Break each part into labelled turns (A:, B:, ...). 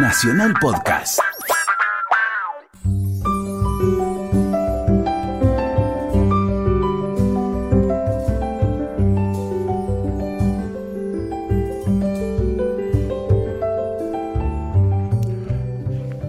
A: Nacional Podcast.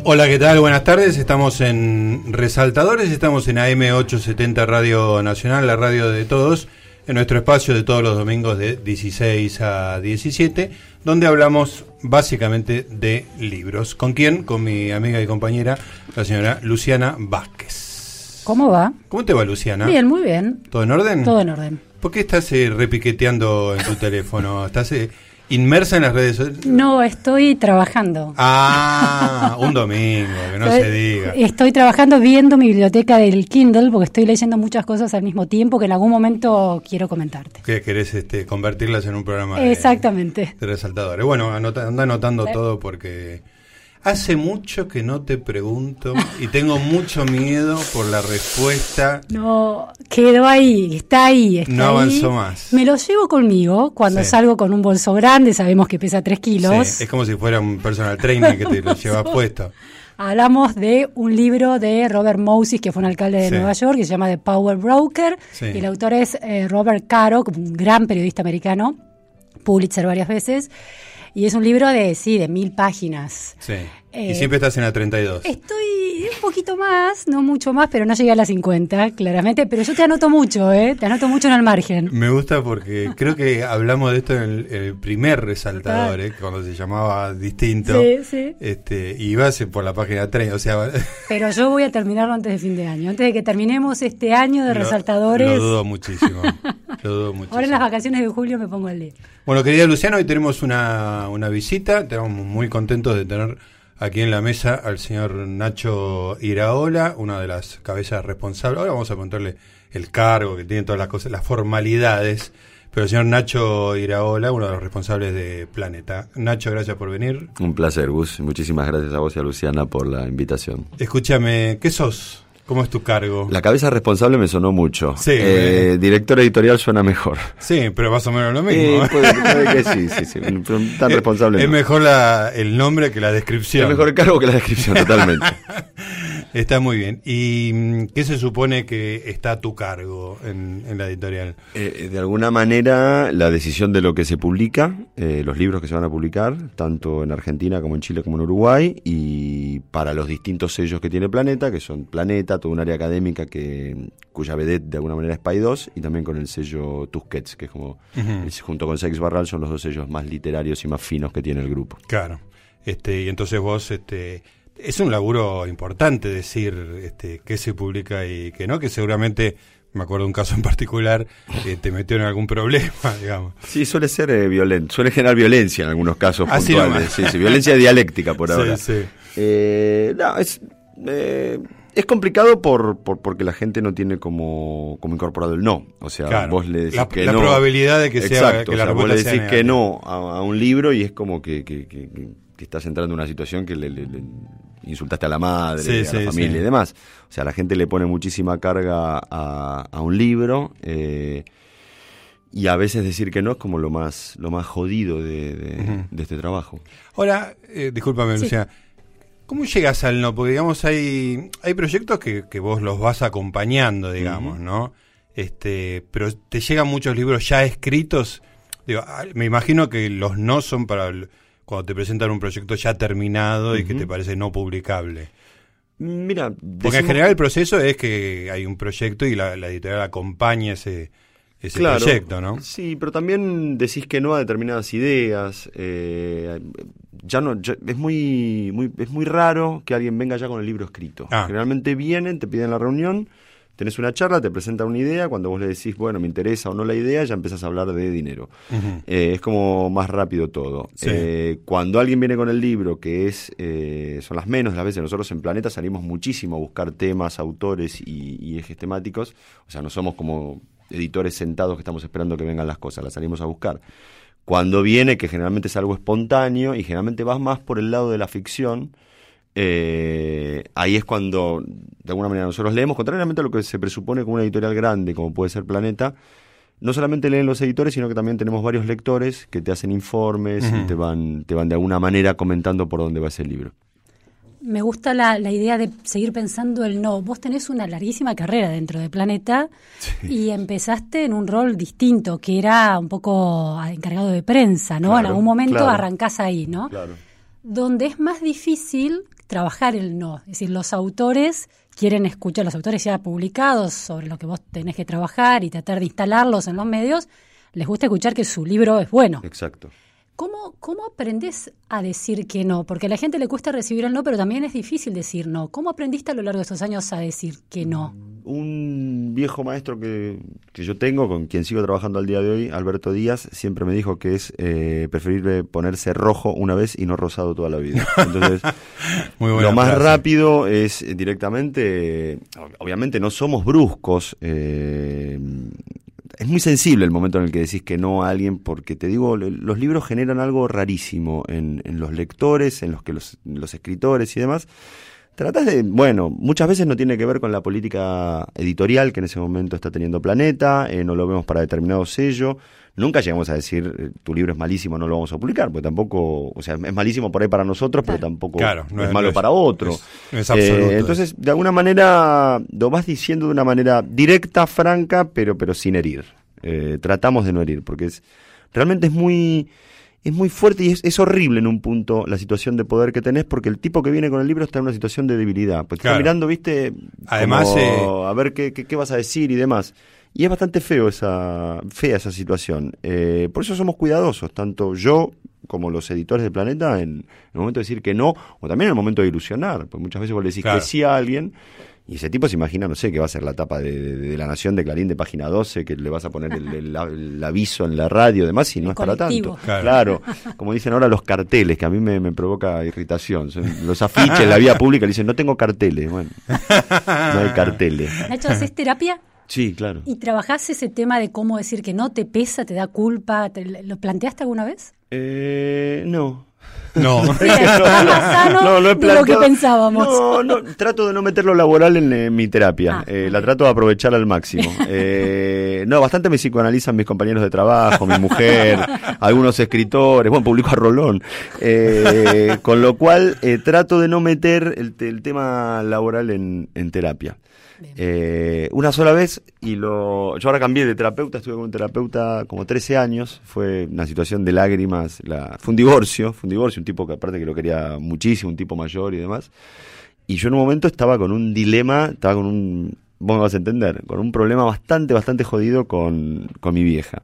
B: Hola, ¿qué tal? Buenas tardes. Estamos en Resaltadores, estamos en AM870 Radio Nacional, la radio de todos, en nuestro espacio de todos los domingos de 16 a 17, donde hablamos básicamente de libros. ¿Con quién? Con mi amiga y compañera, la señora Luciana Vázquez.
C: ¿Cómo va?
B: ¿Cómo te va, Luciana?
C: Bien, muy bien.
B: ¿Todo en orden?
C: Todo en orden.
B: ¿Por qué estás eh, repiqueteando en tu teléfono? ¿Estás eh, inmersa en las redes sociales?
C: No, estoy trabajando.
B: Ah, un domingo, que no
C: Estoy-
B: se diga.
C: Estoy trabajando viendo mi biblioteca del Kindle porque estoy leyendo muchas cosas al mismo tiempo que en algún momento quiero comentarte.
B: que querés este, convertirlas en un programa de,
C: Exactamente.
B: de resaltadores. Bueno, anota, anda anotando todo porque hace mucho que no te pregunto y tengo mucho miedo por la respuesta.
C: No, quedó ahí, está ahí. Está
B: No
C: ahí.
B: avanzó más.
C: Me lo llevo conmigo cuando
B: Sí.
C: salgo con un bolso grande, sabemos que pesa 3 kilos.
B: Sí, es como si fuera un personal trainer que te lo llevas puesto.
C: Hablamos de un libro de Robert Moses, que fue un alcalde de
B: Sí.
C: Nueva York, que se llama The Power Broker.
B: Sí.
C: Y el autor es eh, Robert Caro, un gran periodista americano, Pulitzer varias veces. Y es un libro de, sí, de mil páginas.
B: Sí.
C: Eh,
B: y siempre estás en la 32.
C: Estoy un poquito más, no mucho más, pero no llegué a las 50, claramente. Pero yo te anoto mucho, ¿eh? Te anoto mucho en el margen.
B: Me gusta porque creo que hablamos de esto en el, el primer resaltador, ¿eh? cuando se llamaba distinto.
C: Sí, sí.
B: Este, y ibas por la página 3, o sea,
C: Pero yo voy a terminarlo antes de fin de año. Antes de que terminemos este año de
B: Lo-
C: resaltadores.
B: Lo dudo muchísimo. lo dudo muchísimo.
C: Ahora en las vacaciones de julio me pongo al día.
B: Bueno, querida Luciana, hoy tenemos una, una visita. Estamos muy contentos de tener aquí en la mesa al señor Nacho Iraola, una de las cabezas responsables. Ahora vamos a contarle el cargo que tiene todas las cosas, las formalidades. Pero el señor Nacho Iraola, uno de los responsables de Planeta. Nacho, gracias por venir.
D: Un placer, Gus. Muchísimas gracias a vos y a Luciana por la invitación.
B: Escúchame, ¿qué sos? ¿Cómo es tu cargo?
D: La cabeza responsable me sonó mucho.
B: Sí,
D: Eh, director editorial suena mejor.
B: Sí, pero más o menos lo mismo.
D: Eh, puede, puede que sí, sí, sí. Tan
B: Es-
D: responsable.
B: Es
D: no.
B: mejor la- el nombre que la descripción.
D: Es mejor el cargo que la descripción, totalmente.
B: Está muy bien. ¿Y mm, qué se supone que está a tu cargo en, en la editorial?
D: Eh, de alguna manera, la decisión de lo que se publica, eh, los libros que se van a publicar, tanto en Argentina como en Chile como en Uruguay, y para los distintos sellos que tiene Planeta, que son Planeta, toda un área académica que cuya vedette de alguna manera es Paidós, y también con el sello Tusquets, que es como, es- junto con Sex Barral, son los dos sellos más literarios y más finos que tiene el grupo.
B: Claro. Este, y entonces vos, este, es un laburo importante decir este, qué se publica y qué no, que seguramente, me acuerdo de un caso en particular, que te metió en algún problema, digamos.
D: Sí, suele ser eh, violento, suele generar violencia en algunos casos
B: Así
D: puntuales. Sí, sí, violencia dialéctica por
B: Sí,
D: ahora.
B: sí.
D: Eh, no, es, eh, es complicado por, por- porque la gente no tiene como, como incorporado el no. O sea,
B: Claro.
D: vos le decís
B: La-
D: que
B: la
D: no.
B: probabilidad de que sea-
D: Exacto,
B: que la
D: o sea, vos le
B: sea
D: decís que no a, a un libro y es como que, que- que- que- que estás entrando en una situación que le, le- le insultaste a la madre,
B: Sí,
D: a
B: sí,
D: la familia
B: sí.
D: y demás. O sea, la gente le pone muchísima carga a, a un libro. eh, y a veces decir que no es como lo más, lo más jodido de, de- de este trabajo.
B: Ahora, eh, discúlpame,
C: Sí.
B: Luciana. ¿Cómo llegas al no? Porque, digamos, hay, hay proyectos que, que vos los vas acompañando, digamos. ¿no? Este, pero te llegan muchos libros ya escritos. Digo, ah, me imagino que los no son para cuando te presentan un proyecto ya terminado y que te parece no publicable.
D: Mira,
B: Porque en general el proceso es que hay un proyecto y la, la editorial acompaña ese, ese
D: Claro,
B: proyecto, ¿no?
D: Sí, pero también decís que no a determinadas ideas. eh, ya no, ya- es muy, muy, es muy raro que alguien venga ya con el libro escrito.
B: Ah.
D: Generalmente vienen, te piden la reunión, tenés una charla, te presentan una idea, cuando vos le decís, bueno, me interesa o no la idea, ya empezás a hablar de dinero. Eh, es como más rápido todo.
B: Sí.
D: Eh, cuando alguien viene con el libro, que es son las menos de las veces, nosotros en Planeta salimos muchísimo a buscar temas, autores y, y ejes temáticos. O sea, no somos como editores sentados que estamos esperando que vengan las cosas, las salimos a buscar. Cuando viene, que generalmente es algo espontáneo y generalmente vas más por el lado de la ficción, eh, ahí es cuando, de alguna manera, nosotros leemos, contrariamente a lo que se presupone como una editorial grande, como puede ser Planeta, no solamente leen los editores, sino que también tenemos varios lectores que te hacen informes y te van, te van de alguna manera comentando por dónde va ese libro.
C: Me gusta la, la, idea de seguir pensando el no. Vos tenés una larguísima carrera dentro de Planeta y empezaste en un rol distinto, que era un poco encargado de prensa, ¿no? en algún momento arrancás ahí, ¿no?
D: Claro.
C: Donde es más difícil trabajar el no. Es decir, los autores quieren escuchar, los autores ya publicados sobre lo que vos tenés que trabajar y tratar de instalarlos en los medios, les gusta escuchar que su libro es bueno.
D: Exacto.
C: ¿Cómo, ¿Cómo aprendes a decir que no? Porque a la gente le cuesta recibir el no, pero también es difícil decir no. ¿Cómo aprendiste a lo largo de estos años a decir que no?
D: Un viejo maestro que, que yo tengo, con quien sigo trabajando al día de hoy, Alberto Díaz, siempre me dijo que es eh, preferible ponerse rojo una vez y no rosado toda la vida. Entonces, lo más rápido es directamente, obviamente no somos bruscos, eh, es muy sensible el momento en el que decís que no a alguien, porque te digo, los libros generan algo rarísimo en, los lectores, en los que los, escritores y demás. Tratas de, bueno, muchas veces no tiene que ver con la política editorial que en ese momento está teniendo Planeta, eh, no lo vemos para determinado sello. Nunca llegamos a decir, eh, tu libro es malísimo, no lo vamos a publicar, porque tampoco, o sea, es malísimo por ahí para nosotros, pero tampoco es, malo para otro.
B: Eh,
D: entonces, de alguna manera, lo vas diciendo de una manera directa, franca, pero, pero sin herir. Eh, tratamos de no herir, porque es realmente es muy es muy fuerte y es, horrible en un punto la situación de poder que tenés porque el tipo que viene con el libro está en una situación de debilidad. Pues está mirando, viste,
B: además
D: a ver qué, qué, vas a decir y demás. Y es bastante feo esa, fea esa situación. Eh, por eso somos cuidadosos, tanto yo como los editores de Planeta, en, el momento de decir que no, o también en el momento de ilusionar, porque muchas veces vos le decís que sí a alguien, y ese tipo se imagina, no sé, que va a ser la tapa de, La Nación de Clarín de página 12, que le vas a poner el, aviso en la radio y demás, y no es para tanto. Claro. como dicen ahora los carteles, que a mí me, provoca irritación. los afiches en la vía pública le dicen, no tengo carteles. Bueno, no hay carteles.
C: Nacho, ¿haces terapia?
D: Sí, claro.
C: ¿Y trabajás ese tema de cómo decir que no te pesa, te da culpa? ¿Lo planteaste alguna vez?
D: Eh, no.
B: No. no,
C: no, no de lo que pensábamos.
D: No, no, trato de no meter lo laboral en, mi terapia. Ah, eh, la trato de aprovechar al máximo. Eh, no, bastante me psicoanalizan mis compañeros de trabajo, mi mujer, algunos escritores, bueno, publico a Rolón. Eh, con lo cual trato de no meter el, tema laboral en terapia. Eh, una sola vez y lo yo ahora cambié de terapeuta, estuve con un terapeuta como 13 años, fue una situación de lágrimas, la, fue un divorcio, fue un divorcio, un tipo que aparte que lo quería muchísimo, un tipo mayor y demás. Y yo en un momento estaba con un dilema, estaba con un, vos me vas a entender, con un problema bastante, bastante jodido con, con mi vieja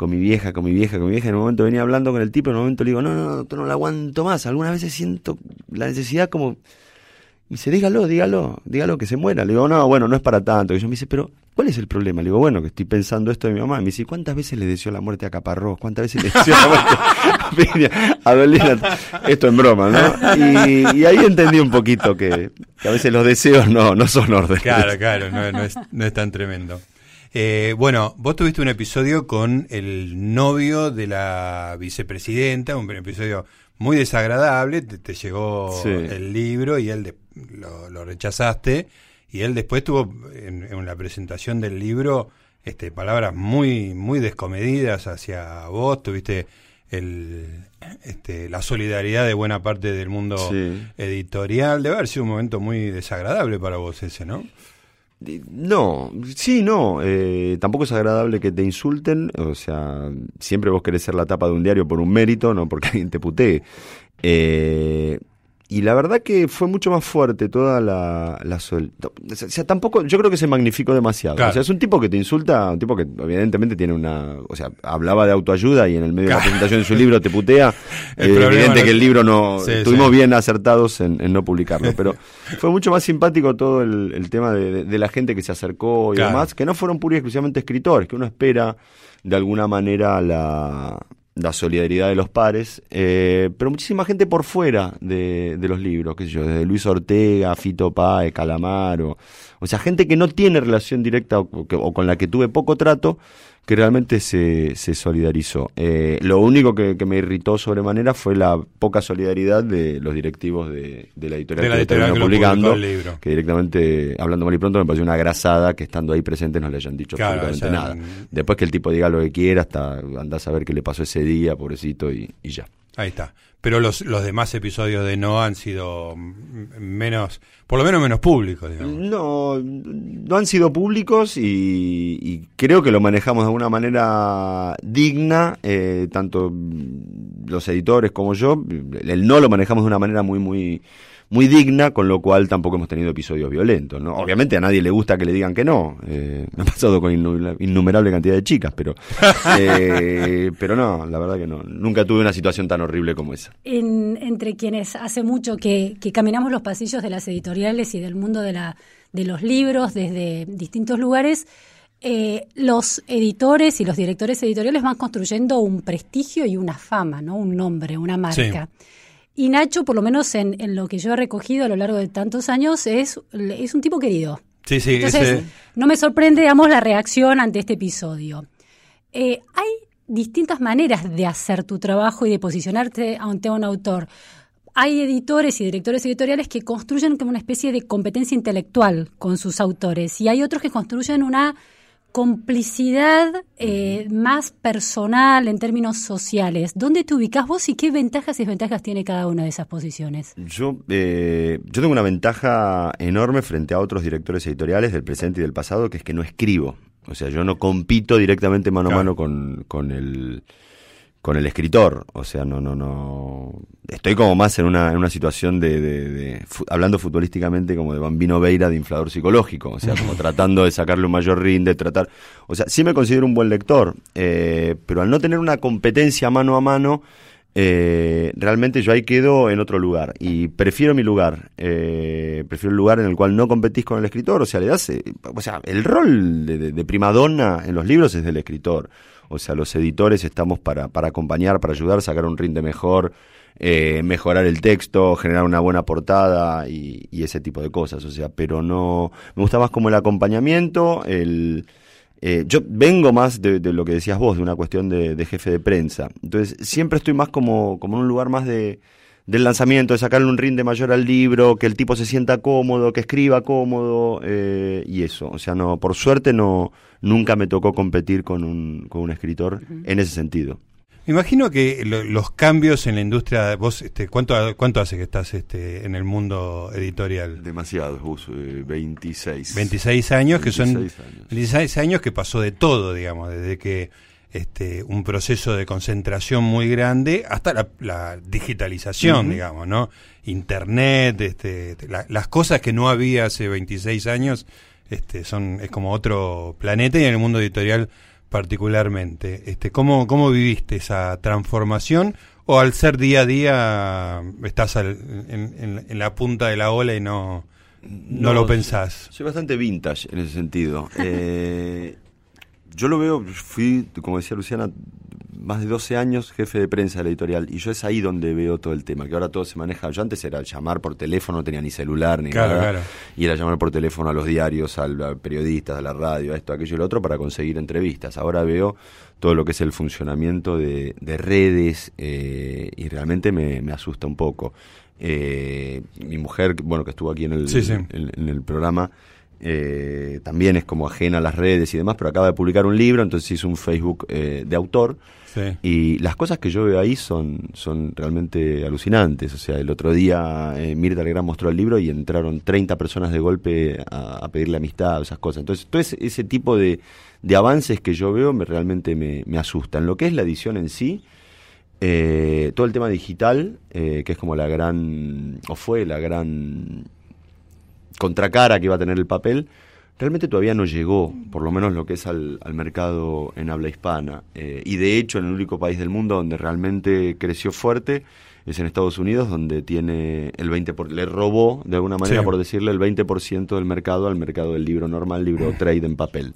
D: con mi vieja, con mi vieja, con mi vieja. En un momento venía hablando con el tipo, en un momento le digo, no, no, no, no la aguanto más. Algunas veces siento la necesidad como me dice, dígalo, dígalo, dígalo que se muera. Le digo, no, bueno, no es para tanto. Y yo me dice, pero, ¿cuál es el problema? Le digo, bueno, que estoy pensando esto de mi mamá. Y me dice, ¿cuántas veces le deseó la muerte a Caparrós? ¿Cuántas veces le deseó la muerte a Dolina? Esto en broma, ¿no? Y, ahí entendí un poquito que, a veces los deseos no, no son órdenes.
B: Claro, claro, no, es, no es tan tremendo. Eh, bueno, vos tuviste un episodio con el novio de la vicepresidenta, un episodio muy desagradable, te, llegó el libro y él lo, rechazaste y él después tuvo en, la presentación del libro este palabras muy muy descomedidas hacia vos, tuviste el este, la solidaridad de buena parte del mundo editorial, debe haber sido un momento muy desagradable para vos ese, ¿no?
D: No, sí, no. Eh, tampoco es agradable que te insulten. O sea, siempre vos querés ser la tapa de un diario por un mérito, no porque alguien te putee. Eh, y la verdad que fue mucho más fuerte toda la, la O sea, tampoco, yo creo que se magnificó demasiado. O sea, es un tipo que te insulta, un tipo que evidentemente tiene una, o sea, hablaba de autoayuda y en el medio de la presentación de su libro te putea. Es evidente que el libro no, estuvimos bien acertados en, no publicarlo, pero fue mucho más simpático todo el, tema de, la gente que se acercó y demás, que no fueron pura y exclusivamente escritores, que uno espera de alguna manera la, la solidaridad de los pares, eh, pero muchísima gente por fuera de, de, los libros, qué sé yo, desde Luis Ortega, Fito Páez, Calamaro, o sea, gente que no tiene relación directa o, con la que tuve poco trato, que realmente se, se solidarizó. Eh, lo único que, me irritó sobremanera fue la poca solidaridad de los directivos de, la editorial
B: que, publicando,
D: que directamente, hablando mal y pronto, me pareció una grasada que estando ahí presentes no le hayan dicho absolutamente nada. Después que el tipo diga lo que quiera, hasta andás a ver qué le pasó ese día, pobrecito, y, y ya.
B: Ahí está. Pero los, los demás episodios de No han sido menos, por lo menos menos públicos, digamos.
D: No, no han sido públicos y, creo que lo manejamos de alguna manera digna, eh, tanto los editores como yo. El No lo manejamos de una manera muy, muy muy digna, con lo cual tampoco hemos tenido episodios violentos. ¿no? Obviamente a nadie le gusta que le digan que no. Eh, me ha pasado con innumerable cantidad de chicas, pero, eh, pero no, la verdad que no. Nunca tuve una situación tan horrible como esa.
C: entre quienes hace mucho que, caminamos los pasillos de las editoriales y del mundo de, la, de los libros desde distintos lugares, eh, los editores y los directores editoriales van construyendo un prestigio y una fama, ¿no? Un nombre, una marca. Y Nacho, por lo menos en, lo que yo he recogido a lo largo de tantos años, es, es un tipo querido.
B: Sí, sí.
C: Entonces, no me sorprende, digamos, la reacción ante este episodio. Eh, hay distintas maneras de hacer tu trabajo y de posicionarte ante un autor. Hay editores y directores editoriales que construyen como una especie de competencia intelectual con sus autores y hay otros que construyen una complicidad eh, más personal en términos sociales. ¿Dónde te ubicas vos y qué ventajas y desventajas tiene cada una de esas posiciones?
D: Yo, eh, yo tengo una ventaja enorme frente a otros directores editoriales del presente y del pasado, que es que no escribo. O sea, yo no compito directamente mano a mano con, con el con el escritor, o sea, no, no, no, estoy como más en una, en una situación de, de, hablando futbolísticamente como de Bambino Veira de inflador psicológico, o sea, como tratando de sacarle un mayor rinde, tratar, o sea, sí me considero un buen lector, eh, pero al no tener una competencia mano a mano, eh, realmente yo ahí quedo en otro lugar y prefiero mi lugar, eh, prefiero el lugar en el cual no competís con el escritor, o sea, le das, o sea, el rol de, de primadonna en los libros es del escritor. O sea, los editores estamos para, para acompañar, para ayudar, sacar un rinde mejor, eh, mejorar el texto, generar una buena portada y, ese tipo de cosas. O sea, pero no. Me gusta más como el acompañamiento, el. Eh, yo vengo más de, lo que decías vos, de una cuestión de, jefe de prensa. Entonces, siempre estoy más como, como en un lugar más de, del lanzamiento, de sacarle un rinde mayor al libro, que el tipo se sienta cómodo, que escriba cómodo eh, y eso. O sea, no, por suerte no, nunca me tocó competir con un, con un escritor en ese sentido.
B: Me imagino que los cambios en la industria, vos, este, ¿cuánto, ¿cuánto hace que estás este, en el mundo editorial?
D: Demasiado, vos, 26.
B: 26 años, que son 26 años que pasó de todo, digamos, desde que este, un proceso de concentración muy grande hasta la, digitalización, digamos, ¿no? Internet, este, las cosas que no había hace 26 años, este, son, es como otro planeta y en el mundo editorial particularmente. Este, ¿cómo, ¿Cómo viviste esa transformación? ¿O al ser día a día estás en, la punta de la ola y no, no, lo pensás?
D: Soy bastante vintage en ese sentido. eh, yo lo veo, fui, como decía Luciana, más de 12 años jefe de prensa de la editorial y yo es ahí donde veo todo el tema, que ahora todo se maneja, yo antes era llamar por teléfono, no tenía ni celular ni nada, y era llamar por teléfono a los diarios, a, los periodistas, a la radio, a esto, aquello y lo otro para conseguir entrevistas. Ahora veo todo lo que es el funcionamiento de, redes eh, y realmente me, asusta un poco. Eh, mi mujer, bueno, que estuvo aquí en el, en el programa, eh, también es como ajena a las redes y demás, pero acaba de publicar un libro, entonces hizo un Facebook eh, de autor. Y las cosas que yo veo ahí son, son realmente alucinantes. O sea, el otro día eh, Mirta Legrand mostró el libro y entraron 30 personas de golpe a, pedirle amistad, esas cosas. Entonces, todo ese, tipo de, de, avances que yo veo me, realmente me, me asustan. Lo que es la edición en sí, todo el tema digital, que es como la gran, o fue la gran contracara que iba a tener el papel, realmente todavía no llegó, por lo menos lo que es al, mercado en habla hispana. Eh, y de hecho, en el único país del mundo donde realmente creció fuerte es en Estados Unidos, donde tiene el 20%, por, le robó, de alguna manera,
B: Sí.
D: por decirle, el 20% del mercado al mercado del libro normal, libro trade en papel.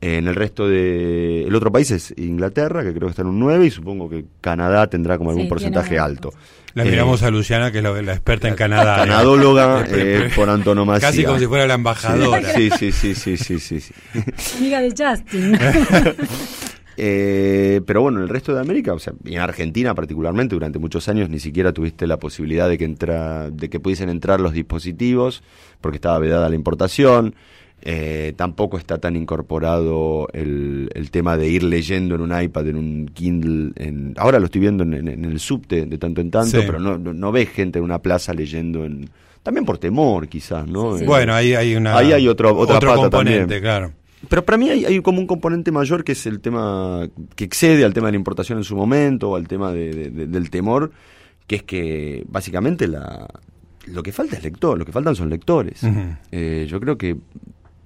D: En el resto de... El otro país es Inglaterra, que creo que está en un 9, y supongo que Canadá tendrá como algún
C: Sí,
D: porcentaje alto.
B: La
D: Eh,
B: miramos a Luciana, que es la, la experta en Canadá.
D: Canadóloga
B: Eh,
D: eh, por antonomasia.
B: Casi como si fuera la embajadora.
D: Sí, sí, sí, sí, sí, sí, sí.
C: Amiga de Justin.
D: Eh, pero bueno, en el resto de América, o sea, y en Argentina particularmente, durante muchos años ni siquiera tuviste la posibilidad de que entra, de que pudiesen entrar los dispositivos, porque estaba vedada la importación. Eh, tampoco está tan incorporado el, el tema de ir leyendo en un iPad, en un Kindle. En, ahora lo estoy viendo en, en- en el subte de tanto en tanto,
B: Sí.
D: pero no, no, no ves gente en una plaza leyendo en. También por temor, quizás, ¿no?
C: Sí, sí.
D: Eh,
B: Bueno, ahí hay una.
D: Ahí hay otro- otra
B: otro
D: pata
B: componente,
D: también.
B: claro.
D: Pero para mí hay, hay como un componente mayor que es el tema que excede al tema de la importación en su momento, o al tema de- de- de- del temor, que es que básicamente la, lo que falta es lector, lo que faltan son lectores. Eh, yo creo que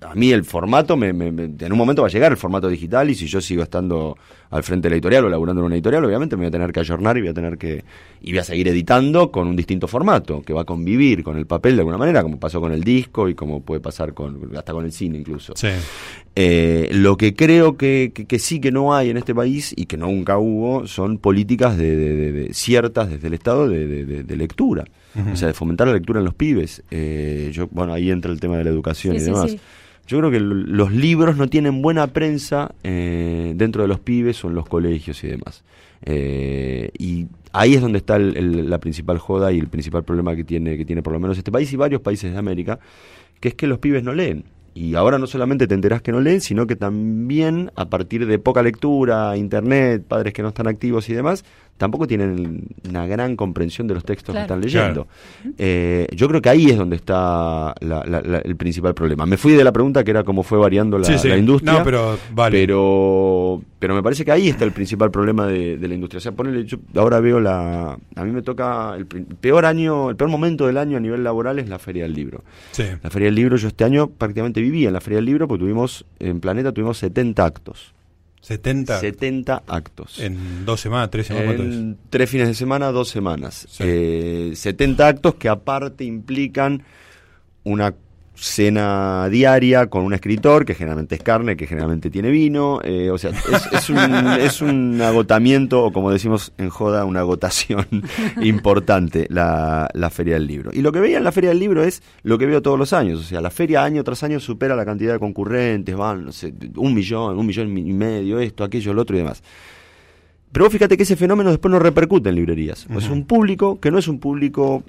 D: a mí el formato, me, me- me- en un momento va a llegar el formato digital y si yo sigo estando al frente de la editorial o laburando en una editorial, obviamente me voy a tener que ayornar y voy a tener que y voy a seguir editando con un distinto formato que va a convivir con el papel de alguna manera, como pasó con el disco y como puede pasar con hasta con el cine incluso.
B: Sí.
D: Eh, lo que creo que, que- que sí que no hay en este país y que nunca hubo son políticas de, de- de- de- ciertas desde el Estado de, de- de- de lectura, o sea, de fomentar la lectura en los pibes. Eh, yo, bueno, ahí entra el tema de la educación
C: Sí,
D: y
C: sí,
D: demás.
C: sí.
D: Yo creo que los libros no tienen buena prensa eh, dentro de los pibes o en los colegios y demás. Eh, y ahí es donde está el- la principal joda y el principal problema que tiene, que tiene por lo menos este país y varios países de América, que es que los pibes no leen. Y ahora no solamente te enterás que no leen, sino que también a partir de poca lectura, internet, padres que no están activos y demás, tampoco tienen una gran comprensión de los textos
C: Claro.
D: que están leyendo. Eh, yo creo que ahí es donde está la- la- la- el principal problema. Me fui de la pregunta que era cómo fue variando la,
B: Sí, sí.
D: la industria.
B: No, pero vale.
D: Pero, pero me parece que ahí está el principal problema de, de la industria. O sea, ponele, yo ahora veo la. A mí me toca. El peor año, el peor momento del año a nivel laboral es la Feria del Libro.
B: Sí.
D: La Feria del Libro, yo este año prácticamente vivía en la Feria del Libro porque tuvimos, en Planeta tuvimos 70 actos.
B: 70
D: 70 actos.
B: en dos semanas, tres semanas.
D: En tres fines de semana, dos semanas.
B: Sí.
D: Eh, 70 actos que aparte implican una cena diaria con un escritor, que generalmente es carne, que generalmente tiene vino. eh, o sea, es, es un, es un agotamiento, o como decimos en joda, una agotación importante la, la Feria del Libro. Y lo que veía en la Feria del Libro es lo que veo todos los años. O sea, la feria año tras año supera la cantidad de concurrentes, van, no sé, un millón, un millón y medio, esto, aquello, lo otro y demás. Pero fíjate que ese fenómeno después no repercute en librerías. Es un público que no es un público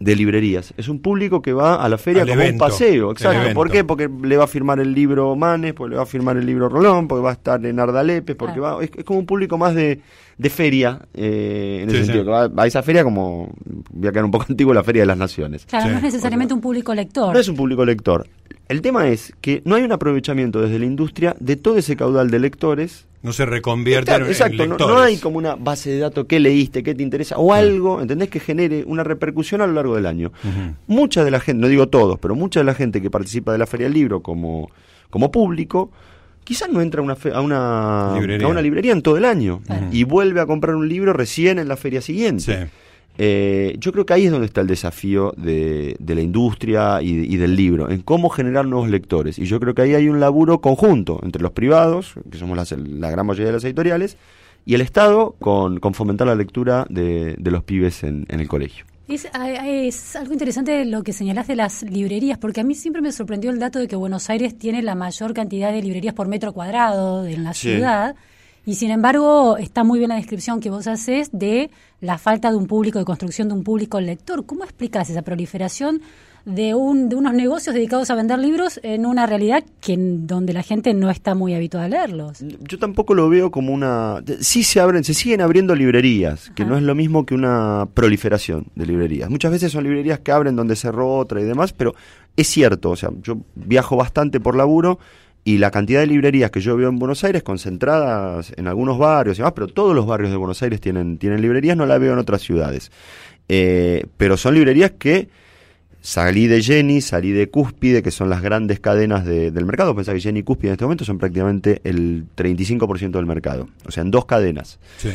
D: de librerías, es un público que va a la feria
B: Al
D: como
B: evento,
D: un paseo,
B: el
D: exacto. ¿Por qué? Porque le va a firmar el libro Manes, porque le va a firmar el libro Rolón, porque va a estar en Ardalepe, porque
C: Claro.
D: va, es, es como un público más de, de feria, eh, en ese
B: Sí,
D: sentido,
B: sí.
D: que va, va a esa feria como, voy a quedar un poco antiguo, la Feria de las Naciones.
C: Claro,
B: Sí.
C: no es necesariamente un público lector.
D: No es un público lector. El tema es que no hay un aprovechamiento desde la industria de todo ese caudal de lectores
B: No se reconvierte en,
D: exacto,
B: en
D: no,
B: lectores.
D: no hay como una base de datos que leíste, qué te interesa, o algo, ¿entendés? Que genere una repercusión a lo largo del año. Mucha de la gente, no digo todos, pero mucha de la gente que participa de la Feria del Libro como, como público, quizás no entra a una, fe- a, una,
B: Librería.
D: a una librería en todo el año y vuelve a comprar un libro recién en la feria siguiente.
B: Sí.
D: Eh, yo creo que ahí es donde está el desafío de, de la industria y, y del libro, en cómo generar nuevos lectores. Y yo creo que ahí hay un laburo conjunto entre los privados, que somos las- la gran mayoría de las editoriales, y el Estado con, con fomentar la lectura de, de los pibes en, en el colegio.
C: Es, es algo interesante lo que señalás de las librerías, porque a mí siempre me sorprendió el dato de que Buenos Aires tiene la mayor cantidad de librerías por metro cuadrado en la
D: Sí.
C: ciudad, y sin embargo está muy bien la descripción que vos haces de la falta de un público, de construcción de un público lector. ¿Cómo explicás esa proliferación de, un, de unos negocios dedicados a vender libros en una realidad que donde la gente no está muy habituada a leerlos?
D: Yo tampoco lo veo como una... Sí se abren, se siguen abriendo librerías, que no es lo mismo que una proliferación de librerías. Muchas veces son librerías que abren donde cerró otra y demás, pero es cierto, o sea, yo viajo bastante por laburo y la cantidad de librerías que yo veo en Buenos Aires concentradas en algunos barrios y demás, pero todos los barrios de Buenos Aires tienen, tienen librerías, no la veo en otras ciudades. Eh, pero son librerías que salí de Jenny, salí de Cúspide, que son las grandes cadenas de- del mercado. Pensá que Jenny y Cúspide en este momento son prácticamente el 35% del mercado. O sea, en dos cadenas.
B: Sí.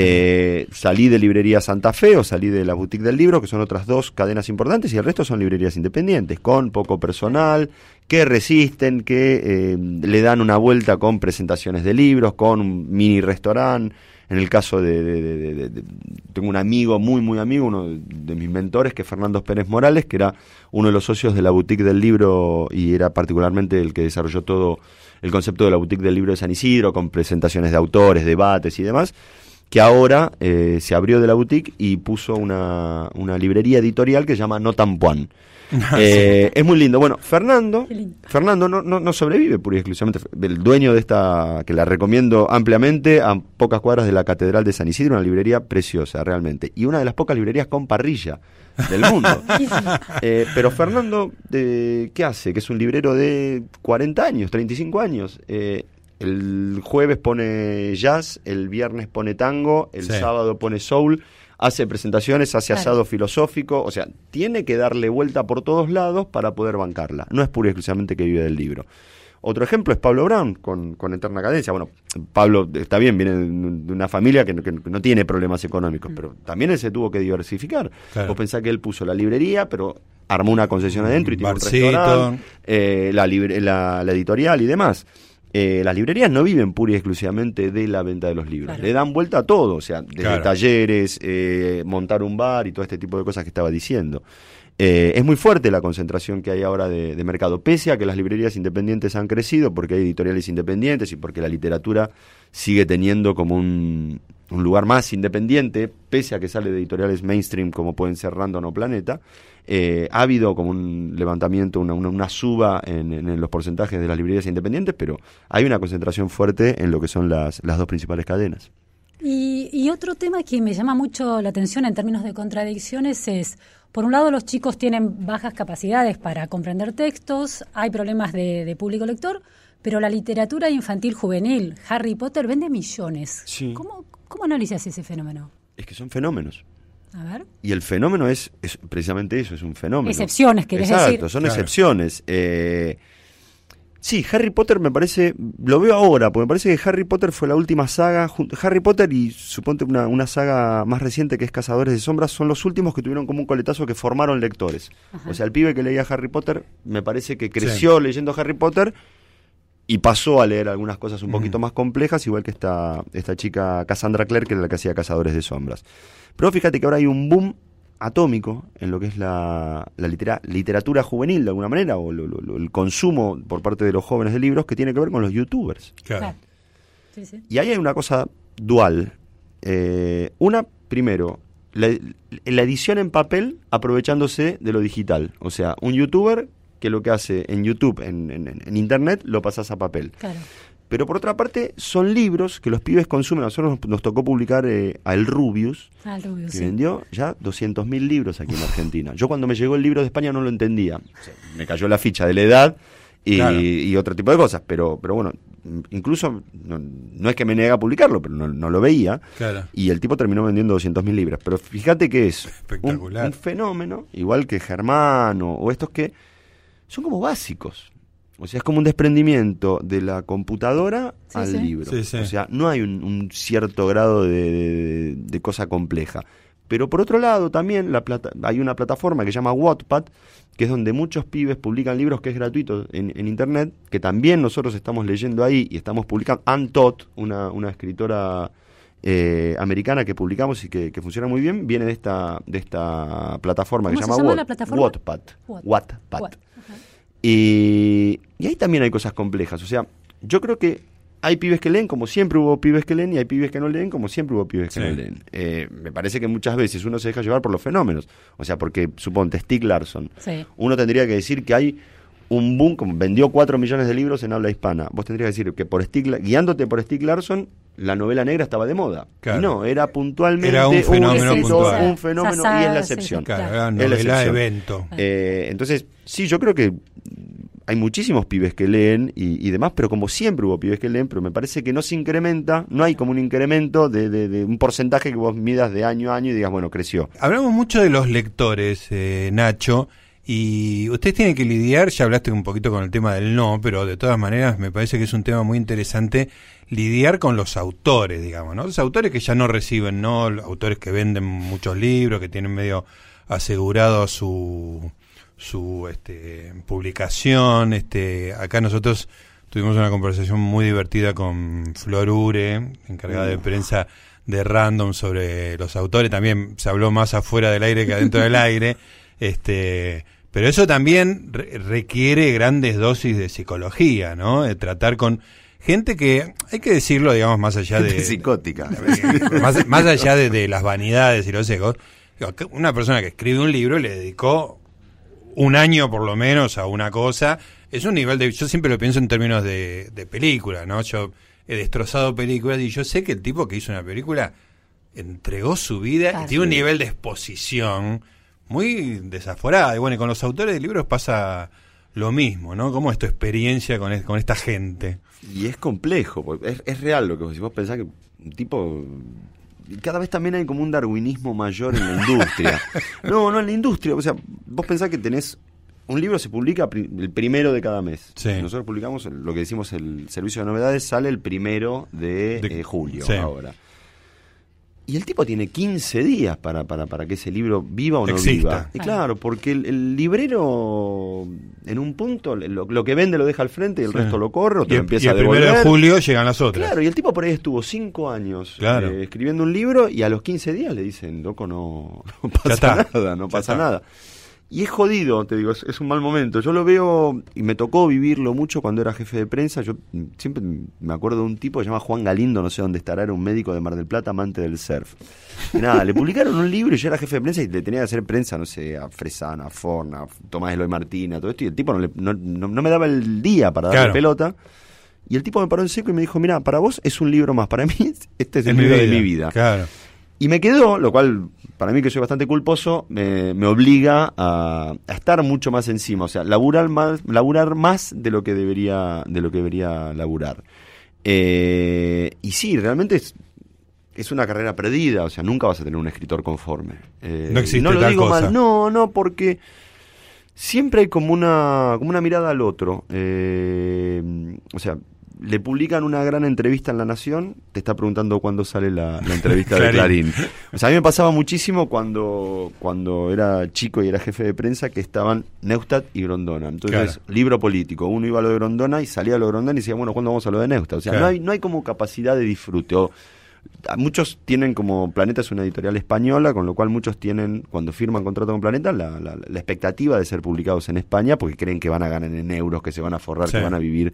D: Eh, salí de Librería Santa Fe o salí de la Boutique del Libro, que son otras dos cadenas importantes, y el resto son librerías independientes, con poco personal, que resisten, que eh, le dan una vuelta con presentaciones de libros, con un mini restaurante. En el caso de, Tengo un amigo, muy, muy amigo, uno de mis mentores, que es Fernando Pérez Morales, que era uno de los socios de la boutique del libro y era particularmente el que desarrolló todo el concepto de la boutique del libro de San Isidro, con presentaciones de autores, debates y demás que ahora eh, se abrió de la boutique y puso una, una librería editorial que se llama No eh, es muy lindo. Bueno, Fernando, Fernando no, no, sobrevive pura y exclusivamente. El dueño de esta, que la recomiendo ampliamente, a pocas cuadras de la Catedral de San Isidro, una librería preciosa, realmente. Y una de las pocas librerías con parrilla del mundo. Eh, pero Fernando, ¿qué hace? Que es un librero de 40 años, 35 años. El jueves pone jazz, el viernes pone tango, el sábado pone soul hace presentaciones, hace asado filosófico, o sea, tiene que darle vuelta por todos lados para poder bancarla. No es pura y exclusivamente que vive del libro. Otro ejemplo es Pablo Brown con, Eterna Cadencia. Bueno, Pablo está bien, viene de una familia que, no tiene problemas económicos, mm. pero también él se tuvo que diversificar. Vos pensás que él puso la librería, pero armó una concesión adentro y tiene un restaurante, eh, la, la editorial y demás. Eh, las librerías no viven pura y exclusivamente de la venta de los libros, le dan vuelta a todo, o sea, desde talleres, eh, montar un bar y todo este tipo de cosas que estaba diciendo. Eh, es muy fuerte la concentración que hay ahora de, mercado, pese a que las librerías independientes han crecido, porque hay editoriales independientes y porque la literatura sigue teniendo como un, lugar más independiente, pese a que sale de editoriales mainstream como pueden ser Random o Planeta, eh, ha habido como un levantamiento, una, suba en, los porcentajes de las librerías independientes, pero hay una concentración fuerte en lo que son las, dos principales cadenas.
C: Y, otro tema que me llama mucho la atención en términos de contradicciones es, por un lado, los chicos tienen bajas capacidades para comprender textos, hay problemas de, público lector, pero la literatura infantil juvenil, Harry Potter, vende millones. ¿Cómo, ¿Cómo analizas ese fenómeno?
D: Es que son fenómenos.
C: A ver.
D: Y el fenómeno es, es precisamente eso, es un fenómeno.
C: Excepciones, querés
D: Exacto,
C: decir.
D: son excepciones. Eh, sí, Harry Potter me parece, lo veo ahora, porque me parece que Harry Potter fue la última saga, Harry Potter y suponte una, una saga más reciente que es Cazadores de Sombras, son los últimos que tuvieron como un coletazo que formaron lectores. O sea, el pibe que leía Harry Potter, me parece que creció leyendo Harry Potter y pasó a leer algunas cosas un poquito más complejas, igual que esta, esta chica Cassandra Clare, que era la que hacía Cazadores de Sombras. Pero fíjate que ahora hay un boom atómico en lo que es la, literatura juvenil, de alguna manera, o el consumo por parte de los jóvenes de libros, que tiene que ver con los youtubers.
C: Claro.
D: Y ahí hay una cosa dual. Eh, una, primero, la, la edición en papel aprovechándose de lo digital. O sea, un youtuber que lo que hace en YouTube, en, en, Internet, lo pasas a papel. Pero por otra parte, son libros que los pibes consumen. A nosotros nos, tocó publicar eh, a El Rubius, que vendió ya 200.000 libros aquí en Argentina. Yo cuando me llegó el libro de España no lo entendía. me cayó la ficha de la edad y, otro tipo de cosas. Pero, pero bueno, incluso no, es que me niega a publicarlo, pero no, lo veía. Y el tipo terminó vendiendo 200.000 libros. Pero fíjate que es un, fenómeno, igual que Germán o estos que son como básicos. O sea, es como un desprendimiento de la computadora al libro. O sea, no hay un, cierto grado de, cosa compleja. Pero por otro lado, también la plata, hay una plataforma que se llama Wattpad, que es donde muchos pibes publican libros que es gratuito en, Internet, que también nosotros estamos leyendo ahí y estamos publicando. Ann Todd, una, una escritora eh, americana que publicamos y que, funciona muy bien, viene de esta, de esta plataforma que se llama, Wattpad. Wattpad. Y, ahí también hay cosas complejas. O sea, yo creo que hay pibes que leen como siempre hubo pibes que leen y hay pibes que no leen como siempre hubo pibes que no leen. Eh, me parece que muchas veces uno se deja llevar por los fenómenos. O sea, porque suponte Stieg Larsson, uno tendría que decir que hay un boom, como vendió 4 millones de libros en habla hispana. Vos tendrías que decir que por guiándote por Stieg Larsson, la novela negra estaba de moda. Y no, era puntualmente
B: un fenómeno,
D: un, fenómeno y es la excepción.
B: Claro, novela evento.
D: Eh, entonces, sí, yo creo que hay muchísimos pibes que leen y, demás, pero como siempre hubo pibes que leen, pero me parece que no se incrementa, no hay como un incremento de, de, un porcentaje que vos midas de año a año y digas, bueno, creció.
B: Hablamos mucho de los lectores, eh, Nacho, Y ustedes tienen que lidiar, ya hablaste un poquito con el tema del no, pero de todas maneras me parece que es un tema muy interesante lidiar con los autores, digamos, ¿no? Los autores que ya no reciben, ¿no? Los autores que venden muchos libros, que tienen medio asegurado su, su este, publicación. Este, acá nosotros tuvimos una conversación muy divertida con Flor Ure, encargada de prensa de Random sobre los autores. También se habló más afuera del aire que adentro del aire. Este, pero eso también requiere grandes dosis de psicología, ¿no? De tratar con gente que, hay que decirlo, digamos, más allá de...
D: psicótica.
B: Más, más allá de, de, las vanidades y los egos. Una persona que escribe un libro le dedicó un año por lo menos a una cosa. Es un nivel de... Yo siempre lo pienso en términos de, de película, ¿no? Yo he destrozado películas y yo sé que el tipo que hizo una película entregó su vida y tiene un nivel de exposición muy desaforada. Y bueno, y con los autores de libros pasa lo mismo, ¿no? ¿Cómo es tu experiencia con, con esta gente?
D: Y es complejo, porque es, es real lo que vos, si vos pensás que un tipo cada vez también hay como un darwinismo mayor en la industria. No, no en la industria. O sea, vos pensás que tenés. Un libro se publica el primero de cada mes. Nosotros publicamos lo que decimos el servicio de novedades, sale el primero de, eh, julio ahora. Y el tipo tiene 15 días para, para, para que ese libro viva o no viva. Y claro, porque el, librero, en un punto, lo, que vende lo deja al frente y el resto lo corre o te empieza
B: y
D: el primero
B: de julio llegan las otras.
D: Claro, y el tipo por ahí estuvo 5 años eh, escribiendo un libro y a los 15 días le dicen, loco, no, no pasa nada, no pasa nada. Y es jodido, te digo, es, un mal momento. Yo lo veo y me tocó vivirlo mucho cuando era jefe de prensa. Yo siempre me acuerdo de un tipo que se llama Juan Galindo, no sé dónde estará, era un médico de Mar del Plata, amante del surf. Y nada, le publicaron un libro y yo era jefe de prensa y le tenía que hacer prensa, no sé, a Fresana, a Forna, a Tomás Eloy Martina, todo esto. Y el tipo no, no, me daba el día para darle pelota. Y el tipo me paró en seco y me dijo, mira, para vos es un libro más, para mí este es el libro de mi vida.
B: Claro.
D: Y me quedó, lo cual para mí que soy bastante culposo, me, obliga a, estar mucho más encima, o sea, laburar más, laburar más de lo que debería, de lo que debería laburar. Eh, y sí, realmente es, es una carrera perdida, o sea, nunca vas a tener un escritor conforme.
B: Eh, no existe
D: no lo digo
B: cosa.
D: mal, no, no, porque siempre hay como una, como una mirada al otro. Eh, o sea, le publican una gran entrevista en La Nación, te está preguntando cuándo sale la, entrevista de Clarín. O sea, a mí me pasaba muchísimo cuando, cuando era chico y era jefe de prensa que estaban Neustadt y Grondona. Entonces, libro político, uno iba a lo de Grondona y salía a lo de Grondona y decía, bueno, ¿cuándo vamos a lo de Neustadt? O sea, no, hay, no hay como capacidad de disfrute. muchos tienen como Planeta es una editorial española, con lo cual muchos tienen, cuando firman contrato con Planeta, la, la, la expectativa de ser publicados en España porque creen que van a ganar en euros, que se van a forrar, que van a vivir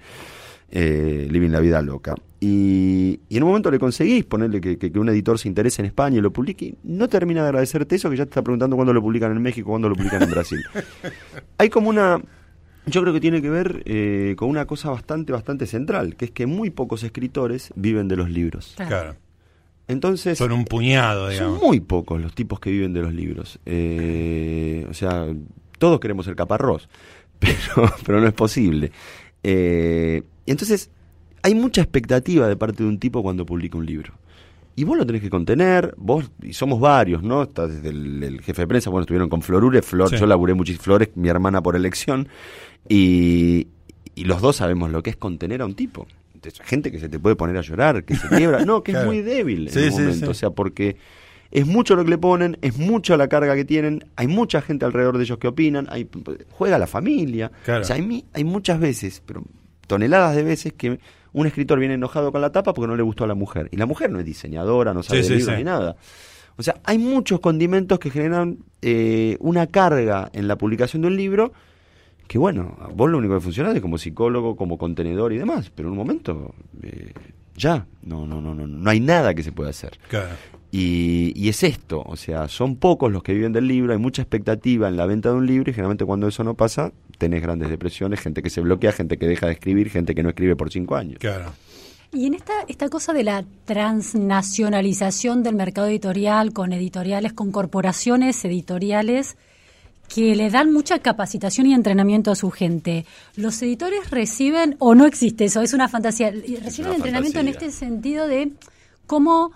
D: eh, Living la Vida Loca. Y, en un momento le conseguís ponerle que, un editor se interese en España y lo publique, no termina de agradecerte eso, que ya te está preguntando cuándo lo publican en México, cuándo lo publican en Brasil. Hay como una... Yo creo que tiene que ver eh, con una cosa bastante, bastante central, que es que muy pocos escritores viven de los libros.
B: Claro.
D: Entonces...
B: Son un puñado, digamos.
D: Son muy pocos los tipos que viven de los libros. Eh, o sea, todos queremos el caparrós, pero, pero no es posible. Eh, y entonces hay mucha expectativa de parte de un tipo cuando publica un libro. Y vos lo tenés que contener, vos, y somos varios, ¿no? Está desde el, jefe de prensa, bueno, estuvieron con Florure, Flor, yo laburé muchísimo, Flores, mi hermana por elección, y, y los dos sabemos lo que es contener a un tipo. gente que se te puede poner a llorar, que se quiebra, no, que es muy débil en el momento, o sea, porque es mucho lo que le ponen, es mucho la carga que tienen, hay mucha gente alrededor de ellos que opinan, hay, juega la familia, o sea, hay, hay muchas veces, pero toneladas de veces que un escritor viene enojado con la tapa porque no le gustó a la mujer. Y la mujer no es diseñadora, no sabe de libros ni nada. O sea, hay muchos condimentos que generan eh, una carga en la publicación de un libro que, bueno, vos lo único que funciona es como psicólogo, como contenedor y demás, pero en un momento eh, ya, no, no, no, no, no hay nada que se pueda hacer. Y, y, es esto, o sea, son pocos los que viven del libro, hay mucha expectativa en la venta de un libro y generalmente cuando eso no pasa, tenés grandes depresiones, gente que se bloquea, gente que deja de escribir, gente que no escribe por cinco años.
B: Claro.
C: Y en esta, esta cosa de la transnacionalización del mercado editorial con editoriales, con corporaciones editoriales que le dan mucha capacitación y entrenamiento a su gente, ¿los editores reciben, o no existe eso, es una fantasía, reciben entrenamiento en este sentido de cómo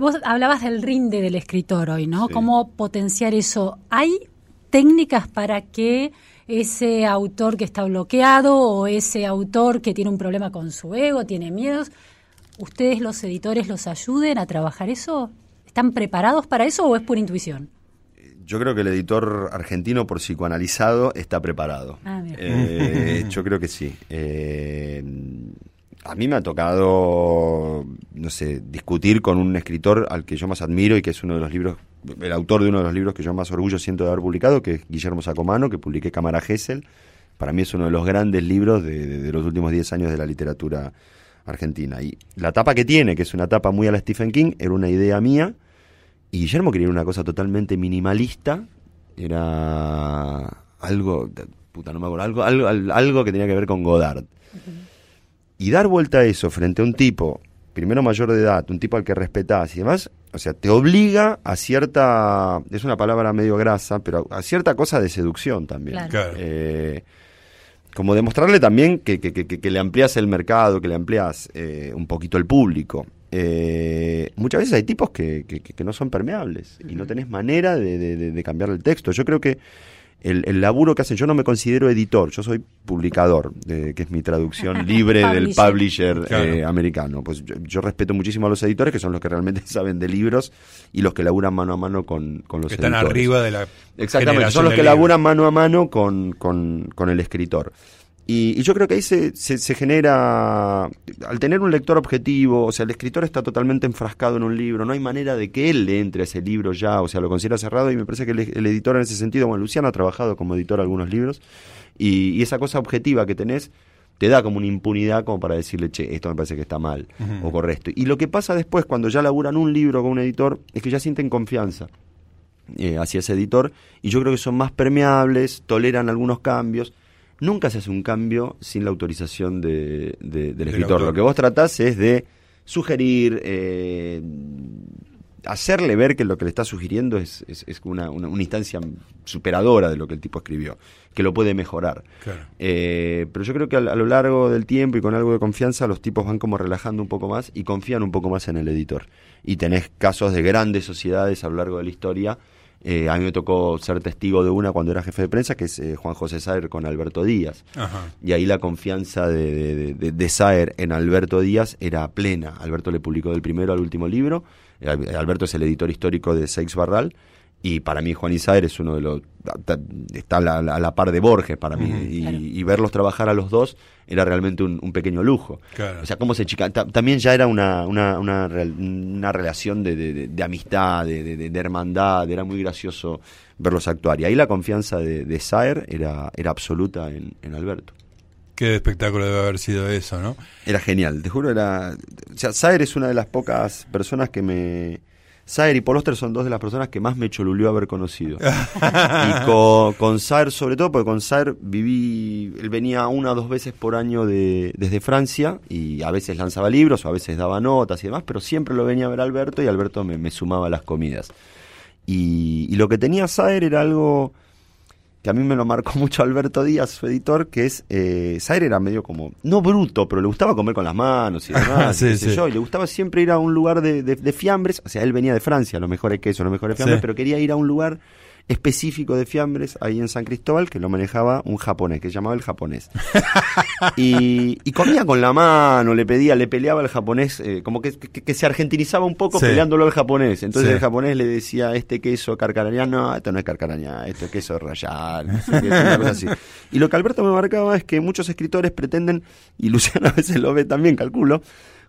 C: vos hablabas del rinde del escritor hoy, ¿no? ¿Cómo potenciar eso? ¿Hay técnicas para que ese autor que está bloqueado o ese autor que tiene un problema con su ego, tiene miedos, ustedes los editores los ayuden a trabajar eso? ¿Están preparados para eso o es por intuición?
D: Yo creo que el editor argentino por psicoanalizado está preparado.
C: Ah,
D: eh, yo creo que sí. Eh, a mí me ha tocado, no sé, discutir con un escritor al que yo más admiro y que es uno de los libros, el autor de uno de los libros que yo más orgullo siento de haber publicado, que es Guillermo Sacomano, que publiqué Cámara Gesell. Para mí es uno de los grandes libros de, los últimos 10 años de la literatura argentina. Y la tapa que tiene, que es una tapa muy a la Stephen King, era una idea mía. Y Guillermo quería una cosa totalmente minimalista. Era algo, puta, no me acuerdo, algo, algo, algo que tenía que ver con Godard. Y dar vuelta a eso frente a un tipo, primero mayor de edad, un tipo al que respetás y demás, o sea, te obliga a cierta, es una palabra medio grasa, pero a cierta cosa de seducción también. Eh, como demostrarle también que, que, le amplias el mercado, que le amplias eh, un poquito el público. Eh, muchas veces hay tipos que, no son permeables y no tenés manera de cambiar el texto. Yo creo que el, laburo que hacen. Yo no me considero editor, yo soy publicador, que es mi traducción libre del publisher eh, americano. Pues yo, respeto muchísimo a los editores, que son los que realmente saben de libros y los que laburan mano a mano con, con los
B: que
D: Están
B: arriba de la.
D: Exactamente, son los que laburan mano a mano con, con, con el escritor. Y, yo creo que ahí se, se, genera, al tener un lector objetivo, o sea, el escritor está totalmente enfrascado en un libro, no hay manera de que él le entre a ese libro ya, o sea, lo considera cerrado y me parece que el, editor en ese sentido, bueno, Luciano ha trabajado como editor algunos libros y, esa cosa objetiva que tenés te da como una impunidad como para decirle, che, esto me parece que está mal o correcto. Y lo que pasa después cuando ya laburan un libro con un editor es que ya sienten confianza. Eh, hacia ese editor y yo creo que son más permeables, toleran algunos cambios nunca se hace un cambio sin la autorización de, del escritor. Lo que vos tratás es de sugerir, eh, hacerle ver que lo que le está sugiriendo es, es, una, una, instancia superadora de lo que el tipo escribió, que lo puede mejorar. Eh, pero yo creo que a, lo largo del tiempo y con algo de confianza los tipos van como relajando un poco más y confían un poco más en el editor. Y tenés casos de grandes sociedades a lo largo de la historia eh, a mí me tocó ser testigo de una cuando era jefe de prensa, que es eh, Juan José Saer con Alberto Díaz. Y ahí la confianza de, de, Saer en Alberto Díaz era plena. Alberto le publicó del primero al último libro. Alberto es el editor histórico de Seix Barral y para mí Juan Isaer es uno de los está a la, par de Borges para mí y, verlos trabajar a los dos era realmente un, pequeño lujo. O sea cómo se chica también ya era una una, una, una relación de, de, amistad de, hermandad era muy gracioso verlos actuar. Y ahí la confianza de, Saer era era absoluta en, en Alberto.
B: Qué espectáculo debe haber sido eso, ¿no?
D: Era genial, te juro, era... O sea, Saer es una de las pocas personas que me, Saer y Paul son dos de las personas que más me cholulió haber conocido. y con, con, Saer, sobre todo, porque con Saer viví, él venía una o dos veces por año de, desde Francia y a veces lanzaba libros o a veces daba notas y demás, pero siempre lo venía a ver Alberto y Alberto me, me sumaba las comidas. Y, y, lo que tenía Saer era algo que a mí me lo marcó mucho Alberto Díaz, su editor, que es, eh, era medio como, no bruto, pero le gustaba comer con las manos y demás, yo, y le gustaba siempre ir a un lugar de, de, fiambres, o sea, él venía de Francia, los mejores quesos, los mejores fiambres, pero quería ir a un lugar específico de fiambres ahí en San Cristóbal que lo manejaba un japonés, que se llamaba el japonés. y, comía con la mano, le pedía, le peleaba al japonés, eh, como que, que, se argentinizaba un poco peleándolo al japonés. Entonces el japonés le decía, este queso carcarañá, no, esto no es carcarañá, esto es queso rayal, Y lo que Alberto me marcaba es que muchos escritores pretenden, y Luciano a veces lo ve también, calculo,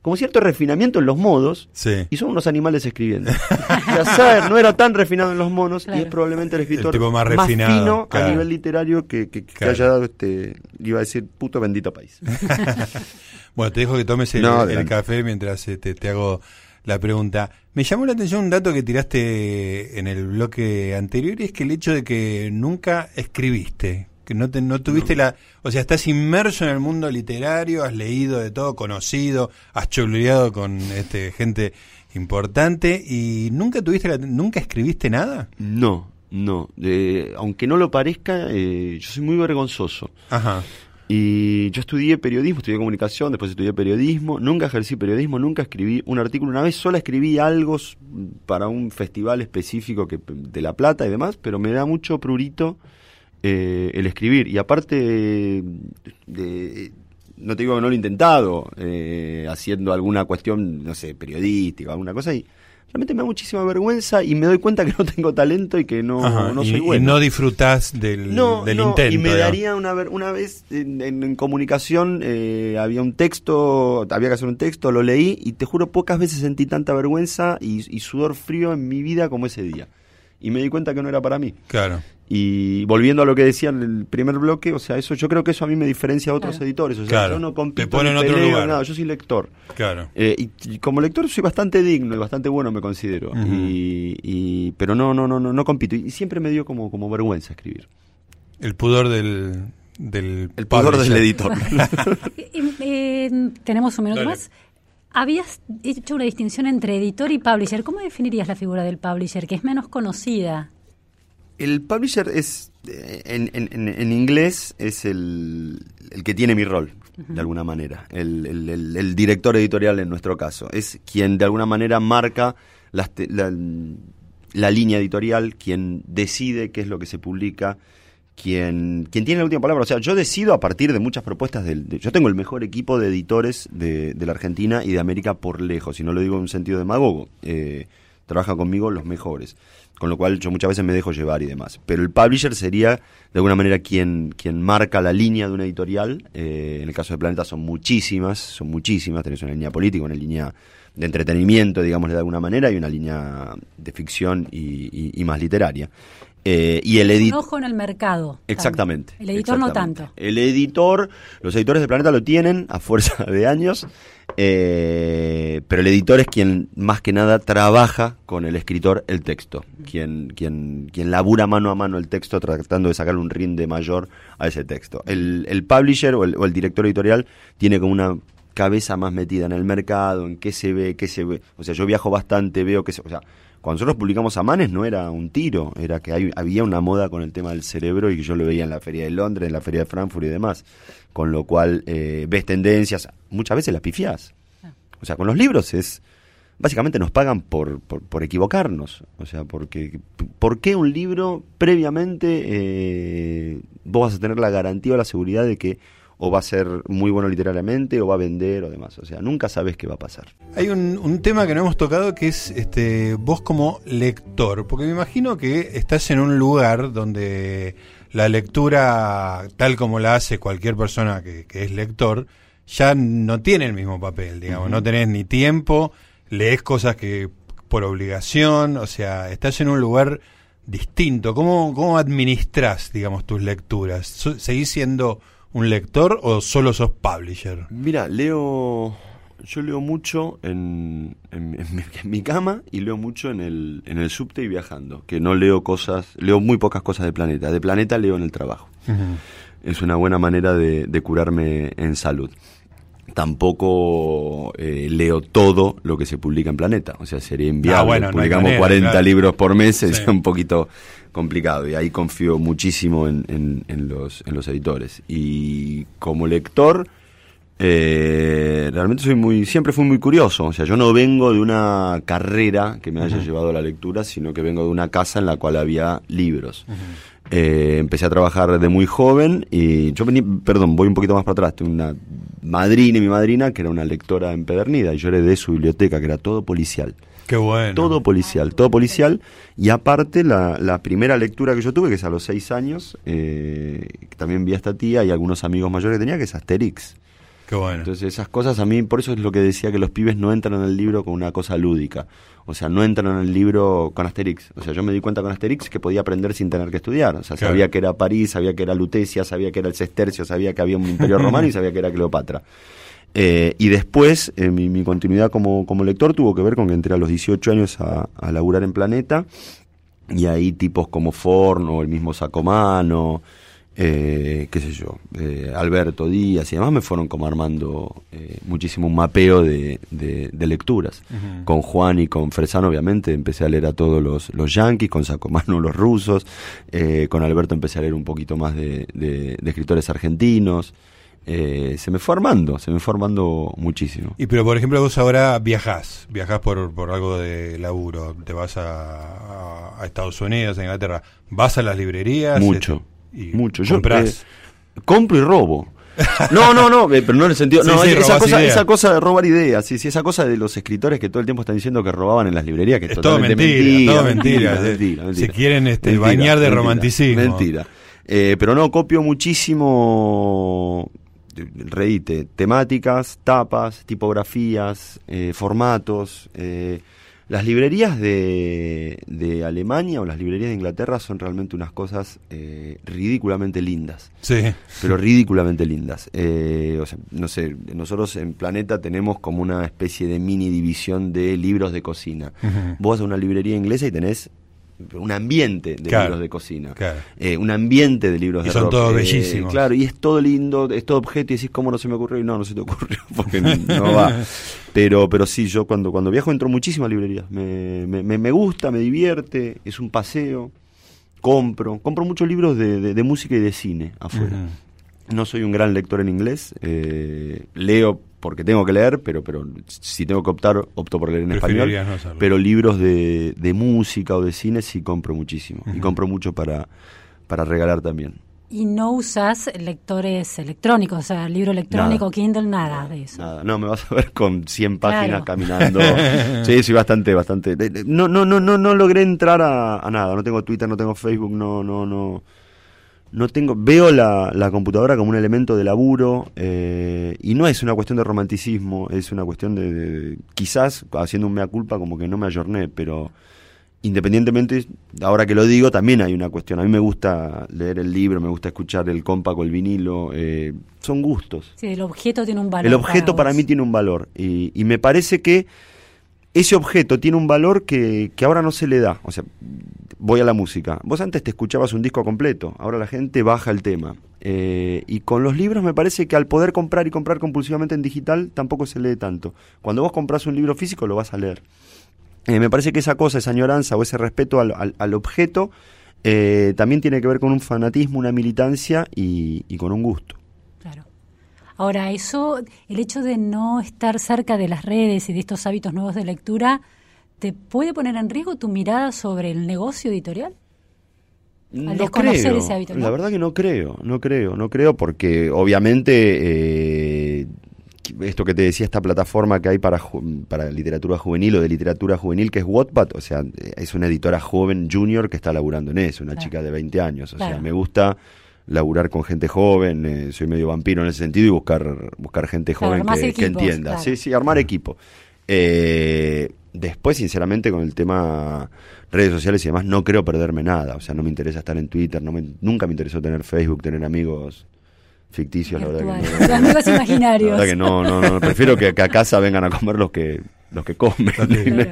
D: como cierto refinamiento en los modos y son unos animales escribiendo. Saer no era tan refinado en los monos y es probablemente el escritor
B: más,
D: fino a nivel literario que, haya dado este, iba a decir, puto bendito país.
B: bueno, te dejo que tomes el, café mientras este, te hago la pregunta. Me llamó la atención un dato que tiraste en el bloque anterior y es que el hecho de que nunca escribiste que no, no tuviste la... O sea, estás inmerso en el mundo literario, has leído de todo, conocido, has chuleado con este, gente importante y nunca tuviste la, nunca escribiste nada.
D: No, no. aunque no lo parezca, eh, yo soy muy vergonzoso.
B: Ajá.
D: Y yo estudié periodismo, estudié comunicación, después estudié periodismo, nunca ejercí periodismo, nunca escribí un artículo, una vez sola escribí algo para un festival específico que, de La Plata y demás, pero me da mucho prurito eh, el escribir. Y aparte, de, no te digo que no lo he intentado, eh, haciendo alguna cuestión, no sé, periodística, alguna cosa, y realmente me da muchísima vergüenza y me doy cuenta que no tengo talento y que no, no soy bueno.
B: Y no disfrutás del, del intento.
D: Y me daría una, una vez en, comunicación, eh, había un texto, había que hacer un texto, lo leí y te juro, pocas veces sentí tanta vergüenza y, y sudor frío en mi vida como ese día. Y me di cuenta que no era para mí.
B: Claro.
D: Y volviendo a lo que decía en el primer bloque, o sea, eso yo creo que eso a mí me diferencia a otros editores. O sea, yo no compito
B: en otro lugar.
D: Nada, yo soy lector.
B: Claro.
D: Eh, y, como lector soy bastante digno y bastante bueno, me considero. y, pero no, no, no, no, no compito. Y siempre me dio como, como vergüenza escribir.
B: El pudor del, del
D: el pudor del editor.
C: Eh, tenemos un minuto más. Habías hecho una distinción entre editor y publisher. ¿Cómo definirías la figura del publisher, que es menos conocida?
D: El publisher es, eh, en, en, en inglés, es el, el, que tiene mi rol, de alguna manera. El, el, el, director editorial en nuestro caso. Es quien de alguna manera marca la, la, línea editorial, quien decide qué es lo que se publica, quien, quien tiene la última palabra. O sea, yo decido a partir de muchas propuestas. del yo tengo el mejor equipo de editores de, de, la Argentina y de América por lejos, y no lo digo en un sentido demagogo. Eh, trabaja conmigo los mejores con lo cual yo muchas veces me dejo llevar y demás. Pero el publisher sería de alguna manera quien, quien marca la línea de una editorial. Eh, en el caso de Planeta son muchísimas, son muchísimas. Tenés una línea política, una línea de entretenimiento, digamos de alguna manera, y una línea de ficción y, y más literaria. Eh, y el editor.
C: ojo en el mercado.
D: Exactamente.
C: El editor no tanto.
D: El editor, los editores de Planeta lo tienen a fuerza de años, eh, pero el editor es quien más que nada trabaja con el escritor el texto, quien, quien, quien labura mano a mano el texto tratando de sacarle un rinde mayor a ese texto. El, el publisher o el, o el director editorial tiene como una cabeza más metida en el mercado, en qué se ve, qué se ve. O sea, yo viajo bastante, veo que se, o cuando nosotros publicamos a Manes no era un tiro, era que hay, había una moda con el tema del cerebro y que yo lo veía en la Feria de Londres, en la Feria de Frankfurt y demás. Con lo cual eh, ves tendencias, muchas veces las pifiás. Ah. O sea, con los libros es... Básicamente nos pagan por, por, equivocarnos. O sea, porque ¿por qué un libro previamente eh, vos vas a tener la garantía o la seguridad de que o va a ser muy bueno literariamente o va a vender o demás. O sea, nunca sabes qué va a pasar.
B: Hay un, un, tema que no hemos tocado que es este vos como lector, porque me imagino que estás en un lugar donde la lectura, tal como la hace cualquier persona que, que es lector, ya no tiene el mismo papel, digamos, no tenés ni tiempo, lees cosas que por obligación, o sea, estás en un lugar distinto. ¿Cómo, cómo administras, digamos, tus lecturas? ¿Seguís siendo un lector o solo sos publisher?
D: Mira, leo. Yo leo mucho en, en, mi, cama y leo mucho en el, en el subte y viajando. Que no leo cosas. Leo muy pocas cosas de planeta. De planeta leo en el trabajo. Es una buena manera de, de curarme en salud tampoco eh, leo todo lo que se publica en Planeta. O sea, sería inviable. Ah, Publicamos 40 libros por mes, es un poquito complicado. Y ahí confío muchísimo en, en, los, en los editores. Y como lector, eh, realmente soy muy, siempre fui muy curioso. O sea, yo no vengo de una carrera que me haya llevado a la lectura, sino que vengo de una casa en la cual había libros. Eh, empecé a trabajar de muy joven y yo vení, perdón, voy un poquito más para atrás, tengo una madrina y mi madrina que era una lectora empedernida y yo heredé su biblioteca que era todo policial.
B: Qué bueno.
D: Todo policial, todo policial. Y aparte, la, la primera lectura que yo tuve, que es a los seis años, eh, también vi a esta tía y algunos amigos mayores que tenía, que es Asterix.
B: Qué bueno.
D: Entonces esas cosas a mí, por eso es lo que decía que los pibes no entran en el libro con una cosa lúdica. O sea, no entran en el libro con Asterix. O sea, yo me di cuenta con Asterix que podía aprender sin tener que estudiar. O sea, sabía que era París, sabía que era Lutecia, sabía que era el Sestercio, sabía que había un imperio romano y sabía que era Cleopatra. Eh, y después, eh, mi, mi, continuidad como, como lector tuvo que ver con que entré a los 18 años a, a laburar en Planeta y ahí tipos como Forn o el mismo Sacomano eh, qué sé yo, eh, Alberto Díaz y demás me fueron como armando eh, muchísimo un mapeo de, de, lecturas. Con Juan y con Fresano, obviamente, empecé a leer a todos los, los yanquis, con Sacomano los rusos, con Alberto empecé a leer un poquito más de, de escritores argentinos. Se me fue armando, se me fue armando muchísimo.
B: Y pero por ejemplo vos ahora viajás, viajás por, por algo de laburo, te vas a, a Estados Unidos, a Inglaterra, vas a las librerías.
D: Mucho. Mucho. Yo eh, compro y robo. No, no, no, eh, pero no en el sentido. no, esa, cosa, esa cosa de robar ideas, sí, sí, esa cosa de los escritores que todo el tiempo están diciendo que robaban en las librerías, que es, todo mentira, todo mentira,
B: mentira, Se quieren este, bañar de romanticismo.
D: Mentira. Eh, pero no, copio muchísimo, reíte, temáticas, tapas, tipografías, formatos. Eh, las librerías de, de, Alemania o las librerías de Inglaterra son realmente unas cosas eh, ridículamente lindas.
B: Sí.
D: Pero ridículamente lindas. Eh, o sea, no sé, nosotros en Planeta tenemos como una especie de mini división de libros de cocina. Vos vas a una librería inglesa y tenés un ambiente de libros de cocina, eh, un ambiente de libros
B: y
D: de
B: son todos bellísimos.
D: Claro, y es todo lindo, es todo objeto y decís cómo no se me ocurrió y no, no se te ocurrió porque no va. Pero, pero sí, yo cuando, cuando viajo entro muchísimas librerías. Me, me, me, gusta, me divierte, es un paseo. Compro, compro muchos libros de, de, música y de cine afuera. No soy un gran lector en inglés, eh, leo porque tengo que leer, pero, pero si tengo que optar, opto por leer en español. pero libros de, de, música o de cine sí compro muchísimo. Y compro mucho para, para regalar también.
C: ¿Y no usas lectores electrónicos, o sea, libro electrónico, Kindle, nada de eso?
D: Nada, no, me vas a ver con 100 páginas caminando. sí, sí, bastante, bastante. No, no, no, no, no logré entrar a, a nada. No tengo Twitter, no tengo Facebook, no, no, no no tengo veo la, la, computadora como un elemento de laburo eh, y no es una cuestión de romanticismo es una cuestión de, quizás haciendo un mea culpa como que no me ayorné pero independientemente ahora que lo digo también hay una cuestión. A mí me gusta leer el libro me gusta escuchar el compa con el vinilo eh, son gustos.
C: Sí el objeto tiene un valor
D: el objeto para, mí tiene un valor y, y me parece que ese objeto tiene un valor que, ahora no se le da o sea voy a la música. Vos antes te escuchabas un disco completo, ahora la gente baja el tema. Eh, y con los libros me parece que al poder comprar y comprar compulsivamente en digital tampoco se lee tanto. Cuando vos compras un libro físico lo vas a leer. Eh, me parece que esa cosa, esa añoranza o ese respeto al, objeto eh, también tiene que ver con un fanatismo, una militancia y con un gusto.
C: Ahora, eso, el hecho de no estar cerca de las redes y de estos hábitos nuevos de lectura, ¿te puede poner en riesgo tu mirada sobre el negocio editorial?
D: Al desconocer ese hábito. La verdad que no creo, no creo, no creo porque obviamente eh, esto que te decía, esta plataforma que hay para, para literatura juvenil o de literatura juvenil que es Wattpad, o sea, es una editora joven junior que está laburando en eso, una chica de 20 años, o sea, me gusta laburar con gente joven, eh, soy medio vampiro en ese sentido y buscar buscar gente joven que, entienda, sí, sí, armar equipo. Eh, Después, sinceramente, con el tema redes sociales y demás, no creo perderme nada. O sea, no me interesa estar en Twitter, no me, nunca me interesó tener Facebook, tener amigos ficticios, la verdad
C: que no. amigos imaginarios.
D: La verdad que no, no, no. Prefiero que, a casa vengan a comer los que los que comen,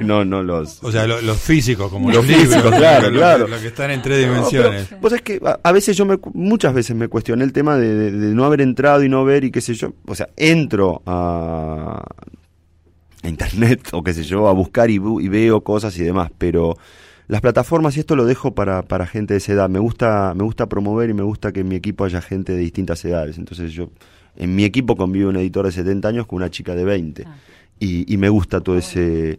D: no, no los...
B: O sea, los físicos, como los, físicos,
D: claro, claro.
B: Los que están en tres dimensiones.
D: pues es que a, veces yo me, muchas veces me cuestioné el tema de, de, no haber entrado y no ver y qué sé yo. O sea, entro a, internet o qué sé yo, a buscar y, veo cosas y demás, pero las plataformas y esto lo dejo para, para gente de esa edad. Me gusta, me gusta promover y me gusta que en mi equipo haya gente de distintas edades. Entonces yo, en mi equipo convivo un editor de 70 años con una chica de 20. Ah. Y, y, me gusta todo ese,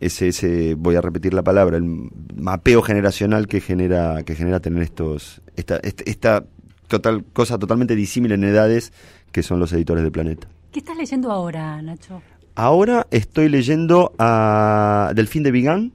D: ese, ese, voy a repetir la palabra, el mapeo generacional que genera, que genera tener estos, esta, esta, total, cosa totalmente disímil en edades que son los editores del planeta.
C: ¿Qué estás leyendo ahora, Nacho?
D: Ahora estoy leyendo a Delfín de Vigan.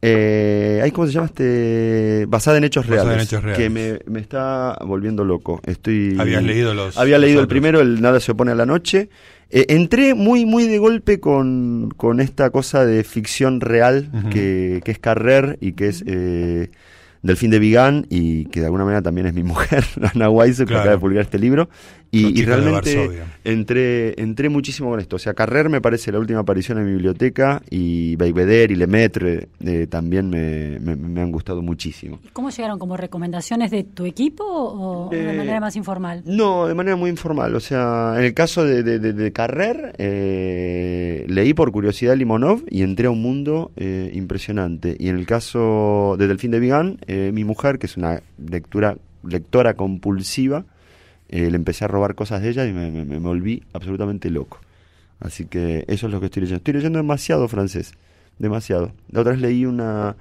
D: Eh, ¿Cómo se llama este? Basada en hechos reales. Que me, está volviendo loco. Estoy.
B: Habías leído los.
D: Había leído el primero, el Nada se opone a la noche. Eh, entré muy, muy de golpe con, con esta cosa de ficción real que, que, es Carrer y que es eh, Delfín de Vigan y que de alguna manera también es mi mujer, Ana Weiss, que acaba de publicar este libro. Y, realmente entré, entré muchísimo con esto. O sea, Carrer me parece la última aparición en mi biblioteca y Beiveder y Lemaitre eh, también me, me, han gustado muchísimo.
C: ¿Cómo llegaron? ¿Como recomendaciones de tu equipo o de manera más informal?
D: No, de manera muy informal. O sea, en el caso de, de, Carrer, eh, leí por curiosidad Limonov y entré a un mundo eh, impresionante. Y en el caso de Delfín de Vigan, mi mujer, que es una lectura lectora compulsiva, eh, le empecé a robar cosas de ella y me, volví absolutamente loco. Así que eso es lo que estoy leyendo. Estoy leyendo demasiado francés, demasiado. La otra vez leí una,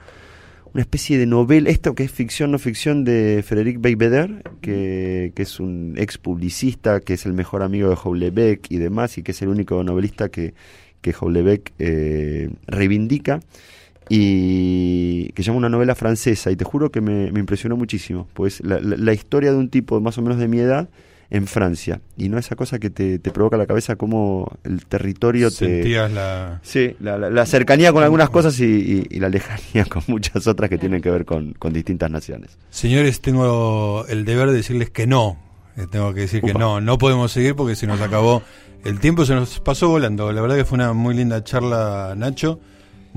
D: una especie de novela, esto que es ficción, no ficción, de Frédéric Beibeder, que, que es un ex publicista, que es el mejor amigo de Houellebecq y demás, y que es el único novelista que, que eh, reivindica y que se llama una novela francesa y te juro que me, impresionó muchísimo, pues la, la, historia de un tipo más o menos de mi edad en Francia y no esa cosa que te, te provoca la cabeza como el territorio
B: Sentías la...
D: Sí, la, la, cercanía con algunas cosas y, la lejanía con muchas otras que tienen que ver con, con, distintas naciones.
B: Señores, tengo el deber de decirles que no, eh, tengo que decir que no, no podemos seguir porque se nos acabó el tiempo, se nos pasó volando, la verdad que fue una muy linda charla Nacho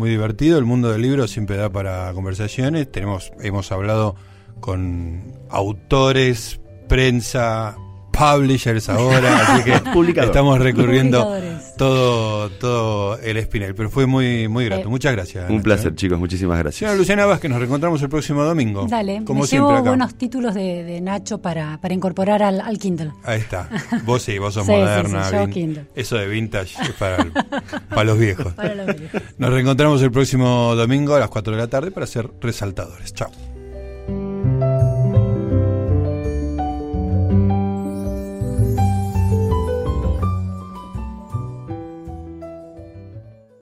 B: muy divertido. El mundo del libro siempre da para conversaciones. Tenemos, hemos hablado con autores, prensa, publishers ahora, así que estamos recurriendo todo, todo el Spinel. Pero fue muy, muy grato. Muchas gracias.
D: Un placer, chicos. Muchísimas gracias.
B: Señora Luciana Vázquez, nos reencontramos el próximo domingo.
C: Dale, como me siempre llevo buenos títulos de, Nacho para, para incorporar al, al, Kindle.
B: Ahí está. Vos sí, vos sos moderna. Eso de vintage es para, para los viejos. Para los viejos. Nos reencontramos el próximo domingo a las 4 de la tarde para ser resaltadores. Chao.